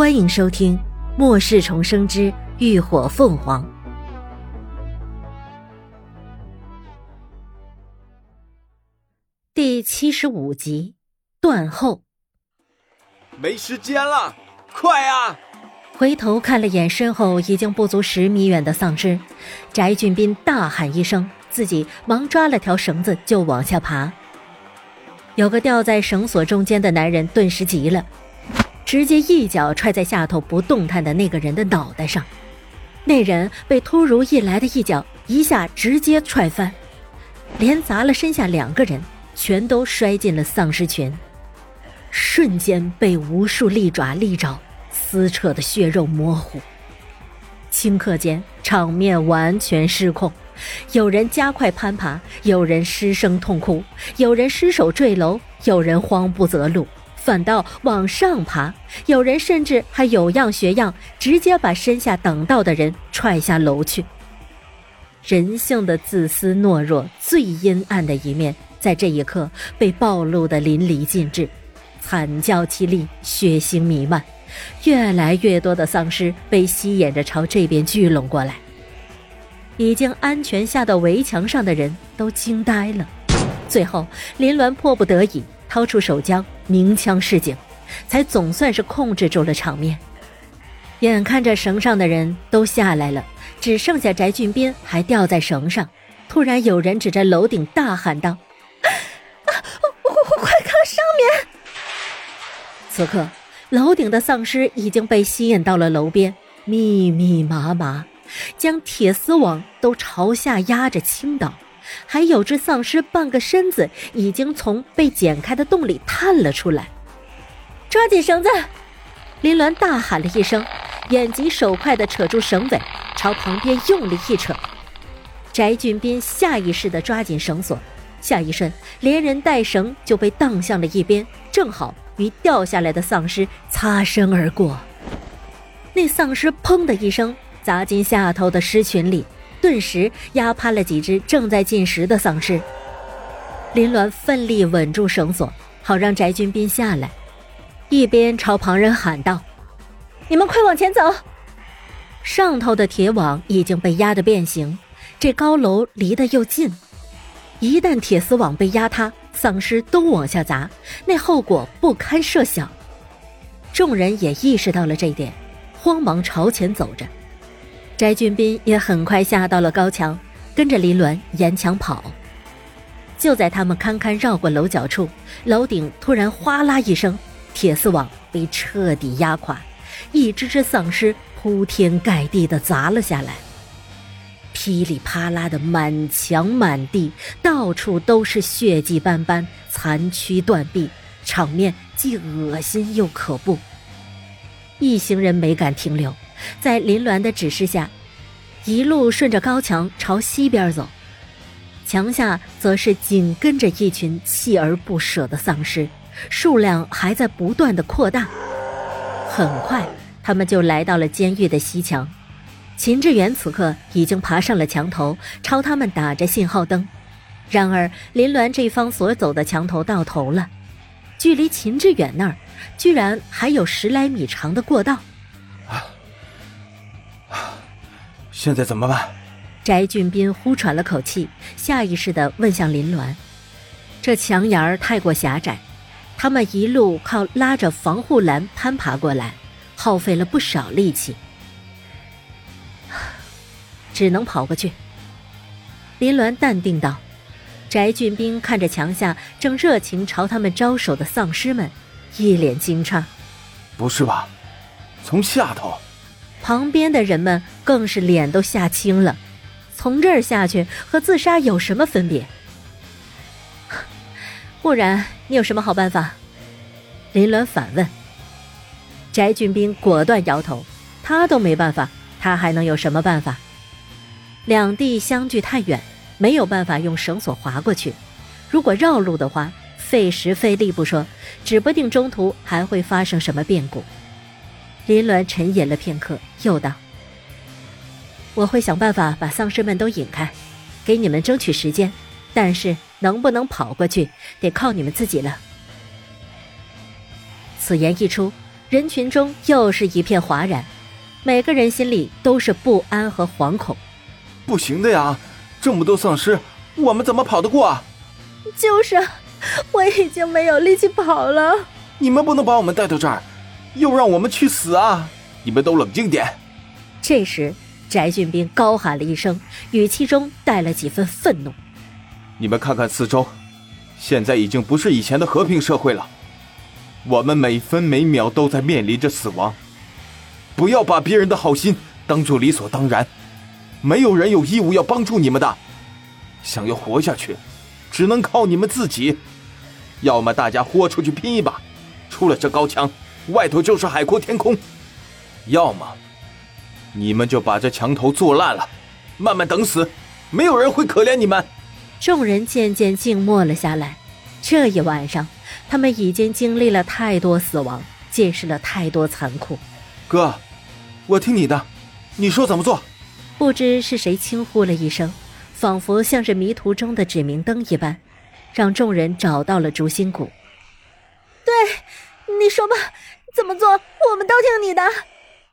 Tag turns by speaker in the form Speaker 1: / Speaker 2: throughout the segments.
Speaker 1: 欢迎收听《末世重生之浴火凤凰》第七十五集。断后，
Speaker 2: 没时间了，快啊！
Speaker 1: 回头看了眼身后已经不足十米远的丧尸，翟俊斌大喊一声，自己忙抓了条绳子就往下爬。有个吊在绳索中间的男人顿时急了，直接一脚踹在下头不动弹的那个人的脑袋上，那人被突如一来的一脚一下直接踹翻，连砸了身下两个人，全都摔进了丧尸群。瞬间被无数利爪利爪撕扯的血肉模糊，顷刻间场面完全失控，有人加快攀爬，有人失声痛哭，有人失手坠楼，有人慌不择路，反倒往上爬，有人甚至还有样学样，直接把身下等到的人踹下楼去。人性的自私懦弱最阴暗的一面，在这一刻被暴露的淋漓尽致。惨叫凄厉，血腥弥漫，越来越多的丧尸被吸引着朝这边聚拢过来。已经安全下到围墙上的人都惊呆了。最后，林鸾迫不得已掏出手枪，鸣枪示警，才总算是控制住了场面。眼看着绳上的人都下来了，只剩下翟俊斌还吊在绳上。突然，有人指着楼顶大喊道：“啊，快快看上面！”此刻，楼顶的丧尸已经被吸引到了楼边，密密麻麻，将铁丝网都朝下压着倾倒。还有只丧尸半个身子已经从被剪开的洞里探了出来。抓紧绳子！林鸾大喊了一声，眼疾手快地扯住绳尾，朝旁边用力一扯。翟俊斌下意识地抓紧绳索，下一瞬，连人带绳就被荡向了一边，正好。与掉下来的丧尸擦身而过，那丧尸砰的一声砸进下头的尸群里，顿时压趴了几只正在进食的丧尸。林鸾奋力稳住绳索，好让翟军斌下来，一边朝旁人喊道：“你们快往前走！”上头的铁网已经被压得变形，这高楼离得又近，一旦铁丝网被压塌。丧尸都往下砸，那后果不堪设想。众人也意识到了这一点，慌忙朝前走着。翟俊斌也很快下到了高墙，跟着林鸾沿墙跑。就在他们堪堪绕过楼角处，楼顶突然哗啦一声，铁丝网被彻底压垮，一只只丧尸铺天盖地的砸了下来。噼里啪啦的，满墙满地，到处都是血迹斑斑、残躯断臂，场面既恶心又可怖。一行人没敢停留，在林鸾的指示下，一路顺着高墙朝西边走。墙下则是紧跟着一群锲而不舍的丧尸，数量还在不断的扩大。很快，他们就来到了监狱的西墙。秦志远此刻已经爬上了墙头，朝他们打着信号灯。然而，林鸾这方所走的墙头到头了，距离秦志远那儿，居然还有十来米长的过道。
Speaker 2: 现在怎么办？
Speaker 1: 翟俊斌呼喘了口气，下意识地问向林鸾：“这墙沿儿太过狭窄，他们一路靠拉着防护栏攀爬过来，耗费了不少力气。”只能跑过去。林鸾淡定道：“翟俊斌看着墙下正热情朝他们招手的丧尸们，一脸惊诧：‘
Speaker 2: 不是吧？从下头？’
Speaker 1: 旁边的人们更是脸都吓青了。从这儿下去和自杀有什么分别？不然你有什么好办法？”林鸾反问。翟俊斌果断摇头：“他都没办法，他还能有什么办法？”两地相距太远，没有办法用绳索划过去。如果绕路的话，费时费力不说，指不定中途还会发生什么变故。林鸾沉吟了片刻，又道：“我会想办法把丧尸们都引开，给你们争取时间。但是能不能跑过去，得靠你们自己了。”此言一出，人群中又是一片哗然，每个人心里都是不安和惶恐。
Speaker 2: 不行的呀，这么多丧尸，我们怎么跑得过啊？
Speaker 3: 就是，我已经没有力气跑了。
Speaker 2: 你们不能把我们带到这儿，又让我们去死啊！你们都冷静点。
Speaker 1: 这时，翟俊斌高喊了一声，语气中带了几分愤怒：“
Speaker 2: 你们看看四周，现在已经不是以前的和平社会了。我们每分每秒都在面临着死亡。不要把别人的好心当做理所当然。没有人有义务要帮助你们的。想要活下去，只能靠你们自己。要么大家豁出去拼一把。”出了这高墙，外头就是海阔天空；要么你们就把这墙头做烂了，慢慢等死，没有人会可怜你们。
Speaker 1: 众人渐渐静默了下来。这一晚上，他们已经经历了太多死亡，见识了太多残酷。
Speaker 2: 哥，我听你的，你说怎么做？
Speaker 1: 不知是谁轻呼了一声，仿佛像是迷途中的指明灯一般，让众人找到了烛心谷。
Speaker 3: 对。你说吧，怎么做我们都听你的。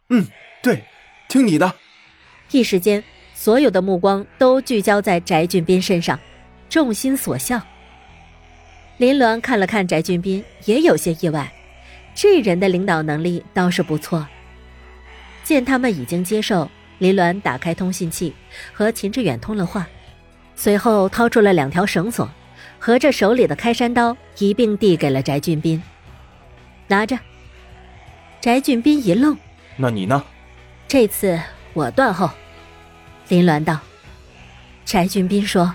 Speaker 2: 嗯，对，听你的。
Speaker 1: 一时间，所有的目光都聚焦在翟俊斌身上，众心所向。林鸾看了看翟俊斌，也有些意外，这人的领导能力倒是不错。见他们已经接受，林鸾打开通信器，和秦志远通了话，随后掏出了两条绳索，和着手里的开山刀一并递给了翟俊斌。拿着。翟俊斌一愣：“
Speaker 2: 那你呢？”
Speaker 1: 这次我断后。林鸾道。翟俊斌说：“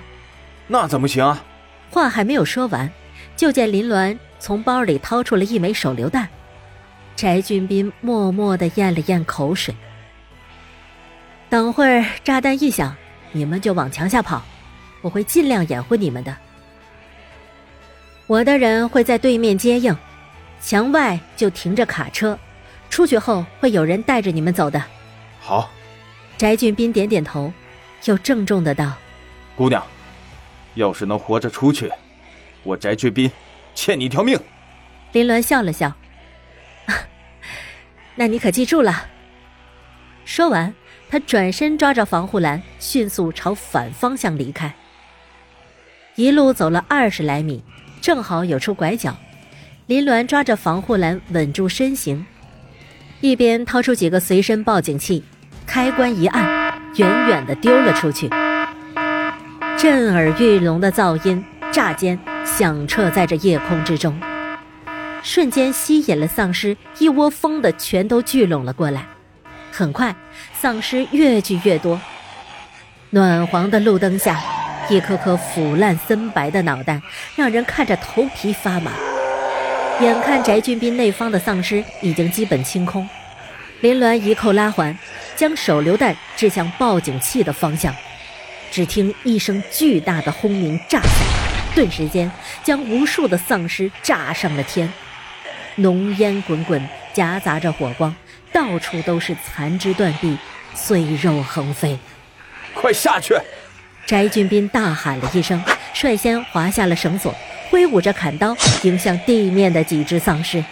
Speaker 2: 那怎么行啊？”
Speaker 1: 话还没有说完，就见林鸾从包里掏出了一枚手榴弹。翟俊斌默默的咽了咽口水。等会儿炸弹一响，你们就往墙下跑，我会尽量掩护你们的。我的人会在对面接应。墙外就停着卡车，出去后会有人带着你们走的。
Speaker 2: 好，
Speaker 1: 翟俊斌点点头，又郑重的道：“
Speaker 2: 姑娘，要是能活着出去，我翟俊斌欠你一条命。”
Speaker 1: 林鸾笑了笑：“ 那你可记住了。”说完，他转身抓着防护栏，迅速朝反方向离开。一路走了二十来米，正好有处拐角。林鸾抓着防护栏稳住身形，一边掏出几个随身报警器，开关一按，远远的丢了出去。震耳欲聋的噪音乍间响彻在这夜空之中，瞬间吸引了丧尸一窝蜂的全都聚拢了过来。很快，丧尸越聚越多，暖黄的路灯下，一颗颗腐烂森白的脑袋让人看着头皮发麻。眼看翟俊斌那方的丧尸已经基本清空，林鸾一扣拉环，将手榴弹掷向报警器的方向。只听一声巨大的轰鸣炸响，顿时间将无数的丧尸炸上了天。浓烟滚滚，夹杂着火光，到处都是残肢断臂、碎肉横飞。
Speaker 2: 快下去！
Speaker 1: 翟俊斌大喊了一声，率先滑下了绳索。挥舞着砍刀，迎向地面的几只丧尸。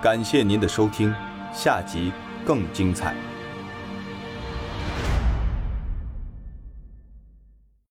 Speaker 4: 感谢您的收听，下集更精彩。